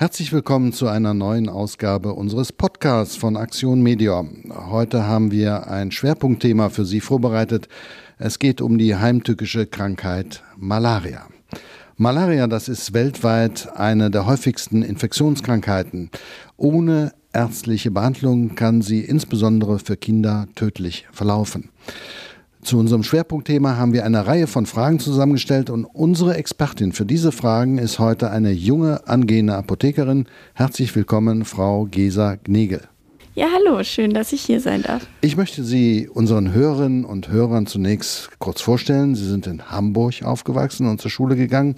Herzlich willkommen zu einer neuen Ausgabe unseres Podcasts von Aktion Medior. Heute haben wir ein Schwerpunktthema für Sie vorbereitet. Es geht um die heimtückische Krankheit Malaria. Malaria, das ist weltweit eine der häufigsten Infektionskrankheiten. Ohne ärztliche Behandlung kann sie insbesondere für Kinder tödlich verlaufen. Zu unserem Schwerpunktthema haben wir eine Reihe von Fragen zusammengestellt und unsere Expertin für diese Fragen ist heute eine junge angehende Apothekerin. Herzlich willkommen, Frau Gesa Gnegel. Ja, hallo, schön, dass ich hier sein darf. Ich möchte Sie unseren Hörerinnen und Hörern zunächst kurz vorstellen. Sie sind in Hamburg aufgewachsen und zur Schule gegangen.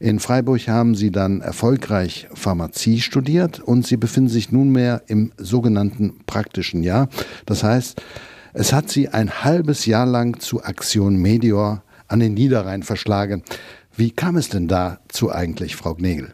In Freiburg haben Sie dann erfolgreich Pharmazie studiert und Sie befinden sich nunmehr im sogenannten praktischen Jahr. Das heißt, es hat sie ein halbes Jahr lang zu Aktion Meteor an den Niederrhein verschlagen. Wie kam es denn dazu eigentlich, Frau Gnegel?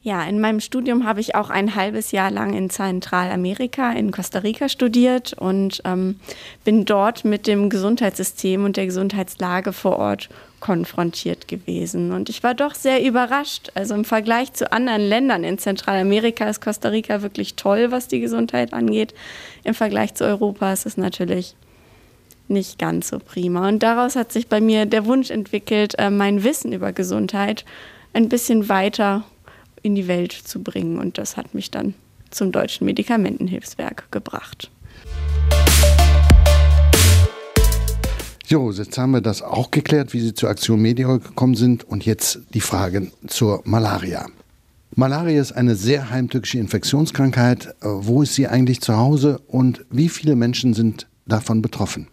Ja, in meinem Studium habe ich auch ein halbes Jahr lang in Zentralamerika, in Costa Rica studiert und ähm, bin dort mit dem Gesundheitssystem und der Gesundheitslage vor Ort konfrontiert gewesen. Und ich war doch sehr überrascht. Also im Vergleich zu anderen Ländern in Zentralamerika ist Costa Rica wirklich toll, was die Gesundheit angeht. Im Vergleich zu Europa ist es natürlich nicht ganz so prima. Und daraus hat sich bei mir der Wunsch entwickelt, äh, mein Wissen über Gesundheit ein bisschen weiter in die Welt zu bringen. Und das hat mich dann zum Deutschen Medikamentenhilfswerk gebracht. Jo, jetzt haben wir das auch geklärt, wie Sie zur Aktion Media gekommen sind. Und jetzt die Fragen zur Malaria. Malaria ist eine sehr heimtückische Infektionskrankheit. Wo ist sie eigentlich zu Hause und wie viele Menschen sind davon betroffen?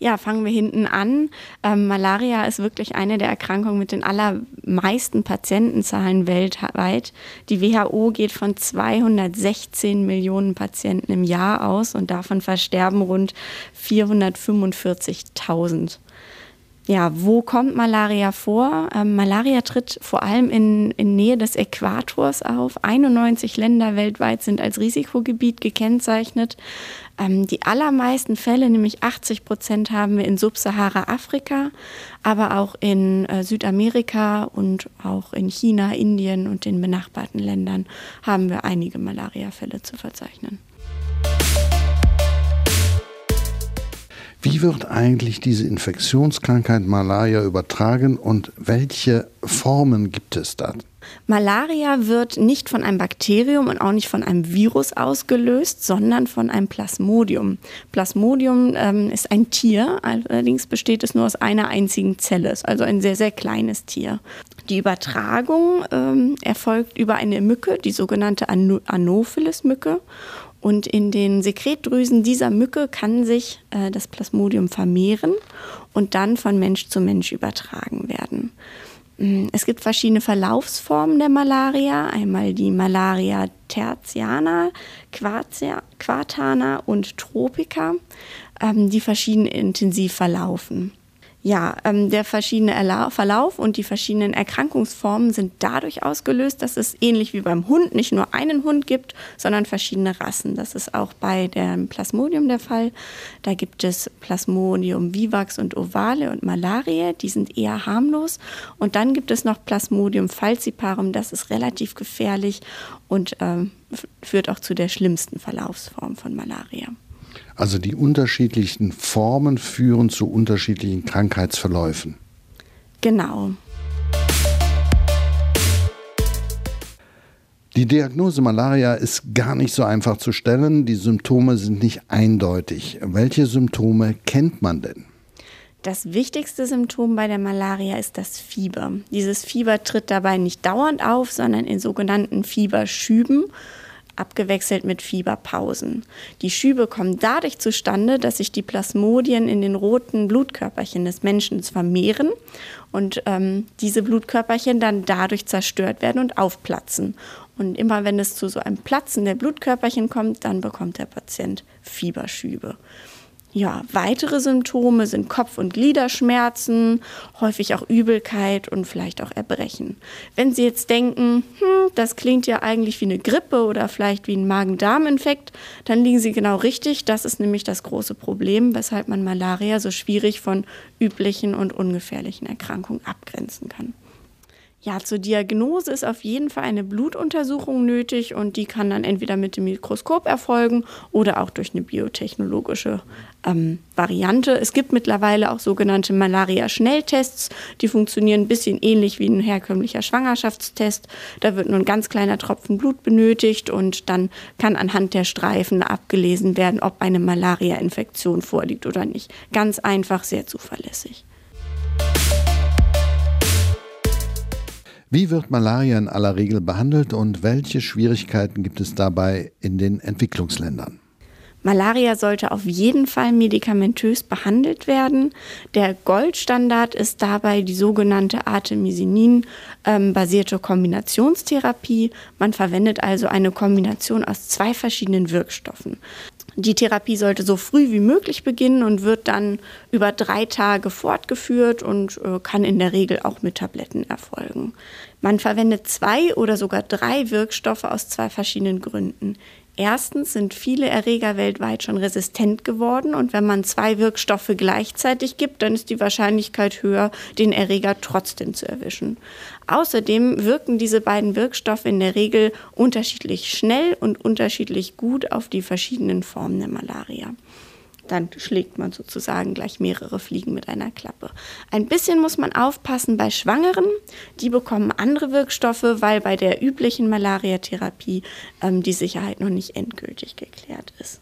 Ja, fangen wir hinten an. Ähm, Malaria ist wirklich eine der Erkrankungen mit den allermeisten Patientenzahlen weltweit. Die WHO geht von 216 Millionen Patienten im Jahr aus und davon versterben rund 445.000. Ja, wo kommt Malaria vor? Ähm, Malaria tritt vor allem in, in Nähe des Äquators auf. 91 Länder weltweit sind als Risikogebiet gekennzeichnet. Ähm, die allermeisten Fälle, nämlich 80 Prozent, haben wir in Subsahara-Afrika, aber auch in äh, Südamerika und auch in China, Indien und den benachbarten Ländern haben wir einige Malariafälle zu verzeichnen. Wie wird eigentlich diese Infektionskrankheit Malaria übertragen und welche Formen gibt es da? Malaria wird nicht von einem Bakterium und auch nicht von einem Virus ausgelöst, sondern von einem Plasmodium. Plasmodium ähm, ist ein Tier, allerdings besteht es nur aus einer einzigen Zelle, also ein sehr, sehr kleines Tier. Die Übertragung ähm, erfolgt über eine Mücke, die sogenannte Anopheles-Mücke. Und in den Sekretdrüsen dieser Mücke kann sich äh, das Plasmodium vermehren und dann von Mensch zu Mensch übertragen werden. Mm, es gibt verschiedene Verlaufsformen der Malaria. Einmal die Malaria tertiana, quartana und tropica, ähm, die verschieden intensiv verlaufen. Ja, ähm, der verschiedene Erla Verlauf und die verschiedenen Erkrankungsformen sind dadurch ausgelöst, dass es ähnlich wie beim Hund nicht nur einen Hund gibt, sondern verschiedene Rassen. Das ist auch bei dem Plasmodium der Fall. Da gibt es Plasmodium vivax und ovale und Malaria, die sind eher harmlos. Und dann gibt es noch Plasmodium falciparum, das ist relativ gefährlich und ähm, führt auch zu der schlimmsten Verlaufsform von Malaria. Also die unterschiedlichen Formen führen zu unterschiedlichen Krankheitsverläufen. Genau. Die Diagnose Malaria ist gar nicht so einfach zu stellen. Die Symptome sind nicht eindeutig. Welche Symptome kennt man denn? Das wichtigste Symptom bei der Malaria ist das Fieber. Dieses Fieber tritt dabei nicht dauernd auf, sondern in sogenannten Fieberschüben abgewechselt mit Fieberpausen. Die Schübe kommen dadurch zustande, dass sich die Plasmodien in den roten Blutkörperchen des Menschen vermehren und ähm, diese Blutkörperchen dann dadurch zerstört werden und aufplatzen. Und immer wenn es zu so einem Platzen der Blutkörperchen kommt, dann bekommt der Patient Fieberschübe. Ja, weitere Symptome sind Kopf- und Gliederschmerzen, häufig auch Übelkeit und vielleicht auch Erbrechen. Wenn Sie jetzt denken, hm, das klingt ja eigentlich wie eine Grippe oder vielleicht wie ein Magen-Darm-Infekt, dann liegen Sie genau richtig. Das ist nämlich das große Problem, weshalb man Malaria so schwierig von üblichen und ungefährlichen Erkrankungen abgrenzen kann. Ja, zur Diagnose ist auf jeden Fall eine Blutuntersuchung nötig und die kann dann entweder mit dem Mikroskop erfolgen oder auch durch eine biotechnologische ähm, Variante. Es gibt mittlerweile auch sogenannte Malaria-Schnelltests, die funktionieren ein bisschen ähnlich wie ein herkömmlicher Schwangerschaftstest. Da wird nur ein ganz kleiner Tropfen Blut benötigt und dann kann anhand der Streifen abgelesen werden, ob eine Malaria-Infektion vorliegt oder nicht. Ganz einfach, sehr zuverlässig. Wie wird Malaria in aller Regel behandelt und welche Schwierigkeiten gibt es dabei in den Entwicklungsländern? Malaria sollte auf jeden Fall medikamentös behandelt werden. Der Goldstandard ist dabei die sogenannte Artemisinin-basierte Kombinationstherapie. Man verwendet also eine Kombination aus zwei verschiedenen Wirkstoffen. Die Therapie sollte so früh wie möglich beginnen und wird dann über drei Tage fortgeführt und äh, kann in der Regel auch mit Tabletten erfolgen. Man verwendet zwei oder sogar drei Wirkstoffe aus zwei verschiedenen Gründen. Erstens sind viele Erreger weltweit schon resistent geworden und wenn man zwei Wirkstoffe gleichzeitig gibt, dann ist die Wahrscheinlichkeit höher, den Erreger trotzdem zu erwischen. Außerdem wirken diese beiden Wirkstoffe in der Regel unterschiedlich schnell und unterschiedlich gut auf die verschiedenen Formen der Malaria dann schlägt man sozusagen gleich mehrere Fliegen mit einer Klappe. Ein bisschen muss man aufpassen bei Schwangeren. Die bekommen andere Wirkstoffe, weil bei der üblichen Malariatherapie ähm, die Sicherheit noch nicht endgültig geklärt ist.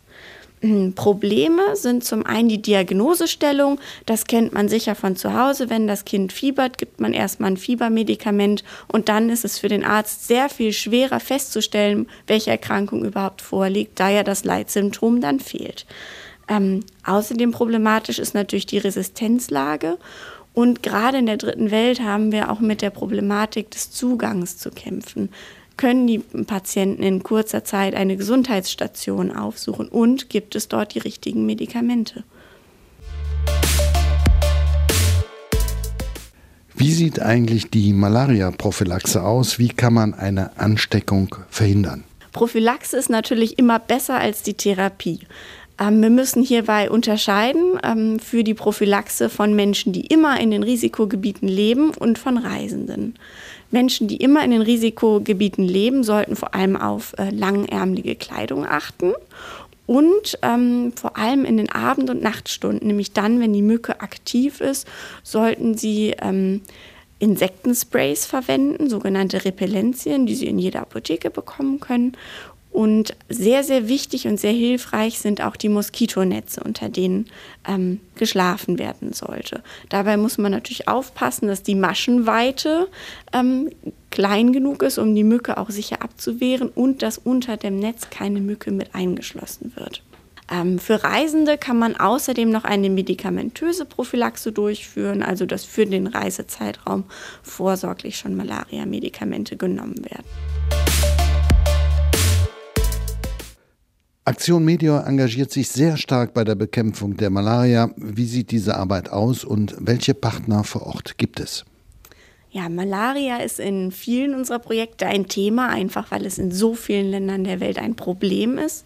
Hm, Probleme sind zum einen die Diagnosestellung. Das kennt man sicher von zu Hause. Wenn das Kind fiebert, gibt man erstmal ein Fiebermedikament und dann ist es für den Arzt sehr viel schwerer festzustellen, welche Erkrankung überhaupt vorliegt, da ja das Leitsymptom dann fehlt. Ähm, außerdem problematisch ist natürlich die Resistenzlage. Und gerade in der dritten Welt haben wir auch mit der Problematik des Zugangs zu kämpfen. Können die Patienten in kurzer Zeit eine Gesundheitsstation aufsuchen und gibt es dort die richtigen Medikamente? Wie sieht eigentlich die Malaria-Prophylaxe aus? Wie kann man eine Ansteckung verhindern? Prophylaxe ist natürlich immer besser als die Therapie. Ähm, wir müssen hierbei unterscheiden ähm, für die Prophylaxe von Menschen, die immer in den Risikogebieten leben und von Reisenden. Menschen, die immer in den Risikogebieten leben, sollten vor allem auf äh, langärmelige Kleidung achten und ähm, vor allem in den Abend- und Nachtstunden, nämlich dann, wenn die Mücke aktiv ist, sollten sie ähm, Insektensprays verwenden, sogenannte Repellenzien, die Sie in jeder Apotheke bekommen können. Und sehr, sehr wichtig und sehr hilfreich sind auch die Moskitonetze, unter denen ähm, geschlafen werden sollte. Dabei muss man natürlich aufpassen, dass die Maschenweite ähm, klein genug ist, um die Mücke auch sicher abzuwehren und dass unter dem Netz keine Mücke mit eingeschlossen wird. Ähm, für Reisende kann man außerdem noch eine medikamentöse Prophylaxe durchführen, also dass für den Reisezeitraum vorsorglich schon Malaria-Medikamente genommen werden. Aktion Meteor engagiert sich sehr stark bei der Bekämpfung der Malaria. Wie sieht diese Arbeit aus und welche Partner vor Ort gibt es? Ja, Malaria ist in vielen unserer Projekte ein Thema, einfach weil es in so vielen Ländern der Welt ein Problem ist.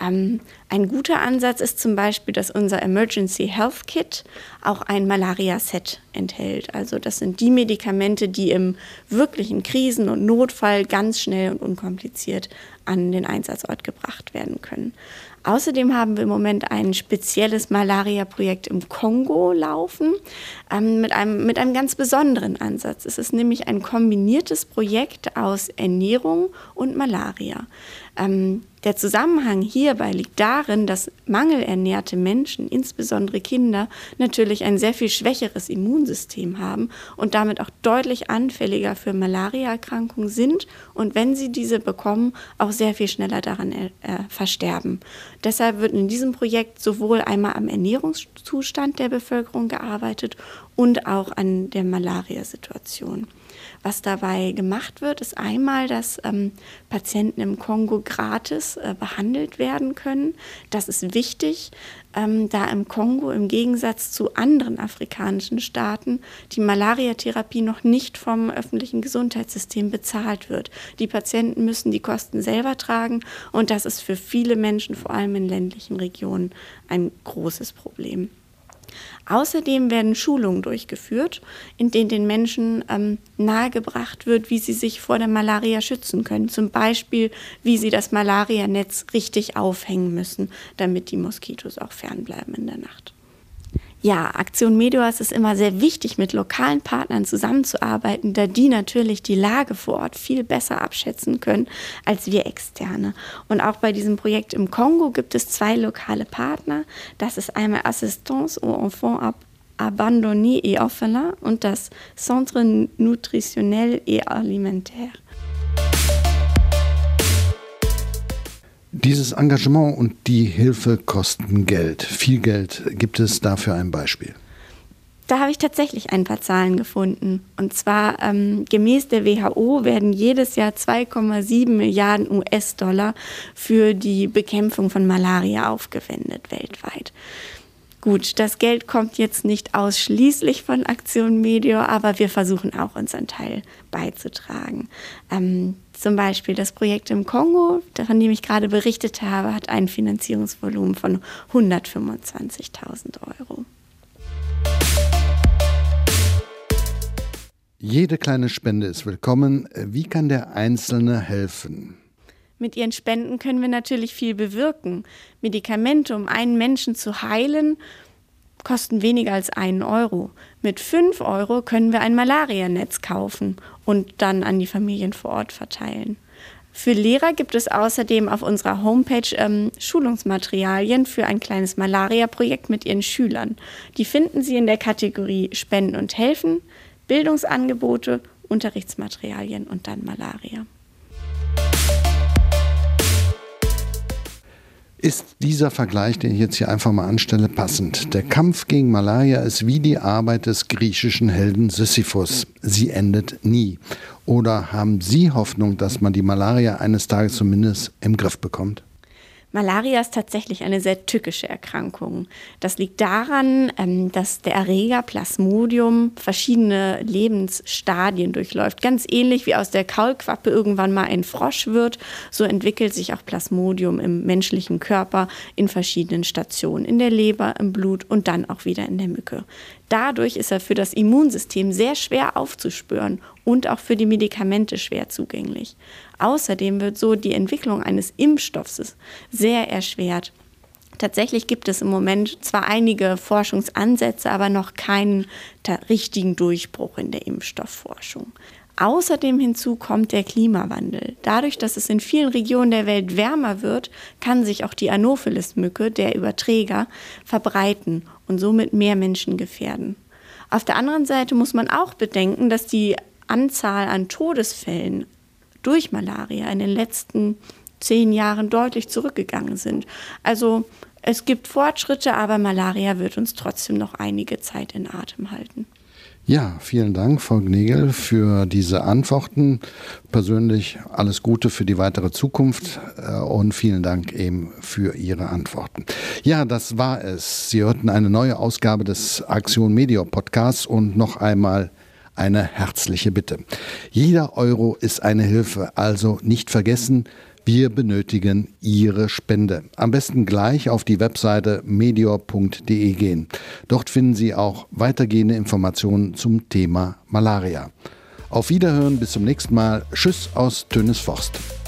Ähm, ein guter Ansatz ist zum Beispiel, dass unser Emergency Health Kit auch ein Malaria-Set enthält. Also das sind die Medikamente, die im wirklichen Krisen- und Notfall ganz schnell und unkompliziert an den Einsatzort gebracht werden können. Außerdem haben wir im Moment ein spezielles Malaria-Projekt im Kongo laufen ähm, mit, einem, mit einem ganz besonderen Ansatz. Es ist nämlich ein kombiniertes Projekt aus Ernährung und Malaria. Ähm, der Zusammenhang hierbei liegt darin, dass mangelernährte Menschen, insbesondere Kinder, natürlich ein sehr viel schwächeres Immunsystem haben und damit auch deutlich anfälliger für Malariaerkrankungen sind und wenn sie diese bekommen, auch sehr viel schneller daran äh, versterben. Deshalb wird in diesem Projekt sowohl einmal am Ernährungszustand der Bevölkerung gearbeitet und auch an der Malariasituation. Was dabei gemacht wird, ist einmal, dass ähm, Patienten im Kongo gratis äh, behandelt werden können. Das ist wichtig, ähm, da im Kongo im Gegensatz zu anderen afrikanischen Staaten die Malariatherapie noch nicht vom öffentlichen Gesundheitssystem bezahlt wird. Die Patienten müssen die Kosten selber tragen und das ist für viele Menschen, vor allem in ländlichen Regionen, ein großes Problem. Außerdem werden Schulungen durchgeführt, in denen den Menschen ähm, nahegebracht wird, wie sie sich vor der Malaria schützen können. Zum Beispiel, wie sie das Malarianetz richtig aufhängen müssen, damit die Moskitos auch fernbleiben in der Nacht. Ja, Aktion Medias ist immer sehr wichtig, mit lokalen Partnern zusammenzuarbeiten, da die natürlich die Lage vor Ort viel besser abschätzen können als wir Externe. Und auch bei diesem Projekt im Kongo gibt es zwei lokale Partner. Das ist einmal Assistance aux Enfants Abandonnés et Orphelins und das Centre Nutritionnel et Alimentaire. Dieses Engagement und die Hilfe kosten Geld. Viel Geld. Gibt es dafür ein Beispiel? Da habe ich tatsächlich ein paar Zahlen gefunden. Und zwar ähm, gemäß der WHO werden jedes Jahr 2,7 Milliarden US-Dollar für die Bekämpfung von Malaria aufgewendet weltweit. Gut, das Geld kommt jetzt nicht ausschließlich von Aktion Medio, aber wir versuchen auch unseren Teil beizutragen. Ähm, zum Beispiel das Projekt im Kongo, von dem ich gerade berichtet habe, hat ein Finanzierungsvolumen von 125.000 Euro. Jede kleine Spende ist willkommen. Wie kann der Einzelne helfen? Mit ihren Spenden können wir natürlich viel bewirken. Medikamente, um einen Menschen zu heilen, kosten weniger als einen Euro. Mit fünf Euro können wir ein Malarianetz kaufen und dann an die Familien vor Ort verteilen. Für Lehrer gibt es außerdem auf unserer Homepage ähm, Schulungsmaterialien für ein kleines Malaria-Projekt mit ihren Schülern. Die finden Sie in der Kategorie Spenden und Helfen, Bildungsangebote, Unterrichtsmaterialien und dann Malaria. Ist dieser Vergleich, den ich jetzt hier einfach mal anstelle, passend? Der Kampf gegen Malaria ist wie die Arbeit des griechischen Helden Sisyphus. Sie endet nie. Oder haben Sie Hoffnung, dass man die Malaria eines Tages zumindest im Griff bekommt? Malaria ist tatsächlich eine sehr tückische Erkrankung. Das liegt daran, ähm, dass der Erreger Plasmodium verschiedene Lebensstadien durchläuft. Ganz ähnlich wie aus der Kaulquappe irgendwann mal ein Frosch wird, so entwickelt sich auch Plasmodium im menschlichen Körper in verschiedenen Stationen, in der Leber, im Blut und dann auch wieder in der Mücke. Dadurch ist er für das Immunsystem sehr schwer aufzuspüren und auch für die Medikamente schwer zugänglich. Außerdem wird so die Entwicklung eines Impfstoffs sehr erschwert. Tatsächlich gibt es im Moment zwar einige Forschungsansätze, aber noch keinen richtigen Durchbruch in der Impfstoffforschung. Außerdem hinzu kommt der Klimawandel. Dadurch, dass es in vielen Regionen der Welt wärmer wird, kann sich auch die Anopheles-Mücke, der Überträger, verbreiten und somit mehr Menschen gefährden. Auf der anderen Seite muss man auch bedenken, dass die Anzahl an Todesfällen durch Malaria in den letzten zehn Jahren deutlich zurückgegangen sind. Also es gibt Fortschritte, aber Malaria wird uns trotzdem noch einige Zeit in Atem halten. Ja, vielen Dank, Frau Gnegel, für diese Antworten. Persönlich alles Gute für die weitere Zukunft äh, und vielen Dank eben für Ihre Antworten. Ja, das war es. Sie hörten eine neue Ausgabe des Aktion Media Podcasts und noch einmal eine herzliche Bitte. Jeder Euro ist eine Hilfe, also nicht vergessen, wir benötigen Ihre Spende. Am besten gleich auf die Webseite medior.de gehen. Dort finden Sie auch weitergehende Informationen zum Thema Malaria. Auf Wiederhören, bis zum nächsten Mal. Tschüss aus Tönesforst.